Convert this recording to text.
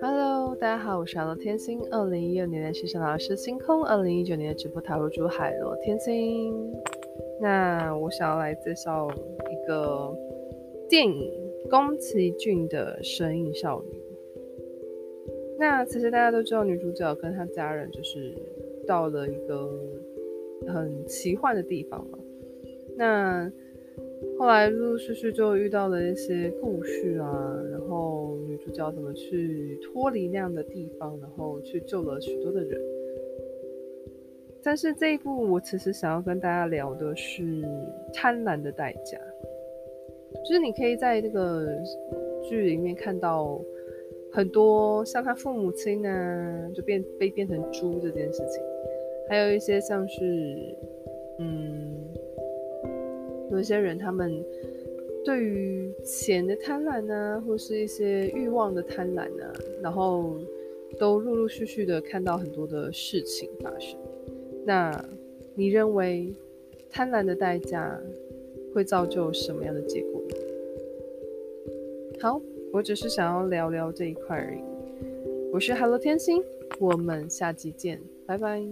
Hello，大家好，我是海螺天星。二零一六年的西山老师星空，二零一九年的直播塔罗主海螺天星。那我想要来介绍一个电影宫崎骏的《神隐少女》。那其实大家都知道，女主角跟她家人就是到了一个很奇幻的地方嘛。那后来陆陆续续就遇到了一些故事啊，然后女主角怎么去脱离那样的地方，然后去救了许多的人。但是这一部我其实想要跟大家聊的是贪婪的代价，就是你可以在这个剧里面看到。很多像他父母亲、啊，就变被变成猪这件事情，还有一些像是，嗯，有些人他们对于钱的贪婪啊，或是一些欲望的贪婪啊，然后都陆陆续续的看到很多的事情发生。那你认为贪婪的代价会造就什么样的结果？好。我只是想要聊聊这一块而已。我是 Hello 天星，我们下期见，拜拜。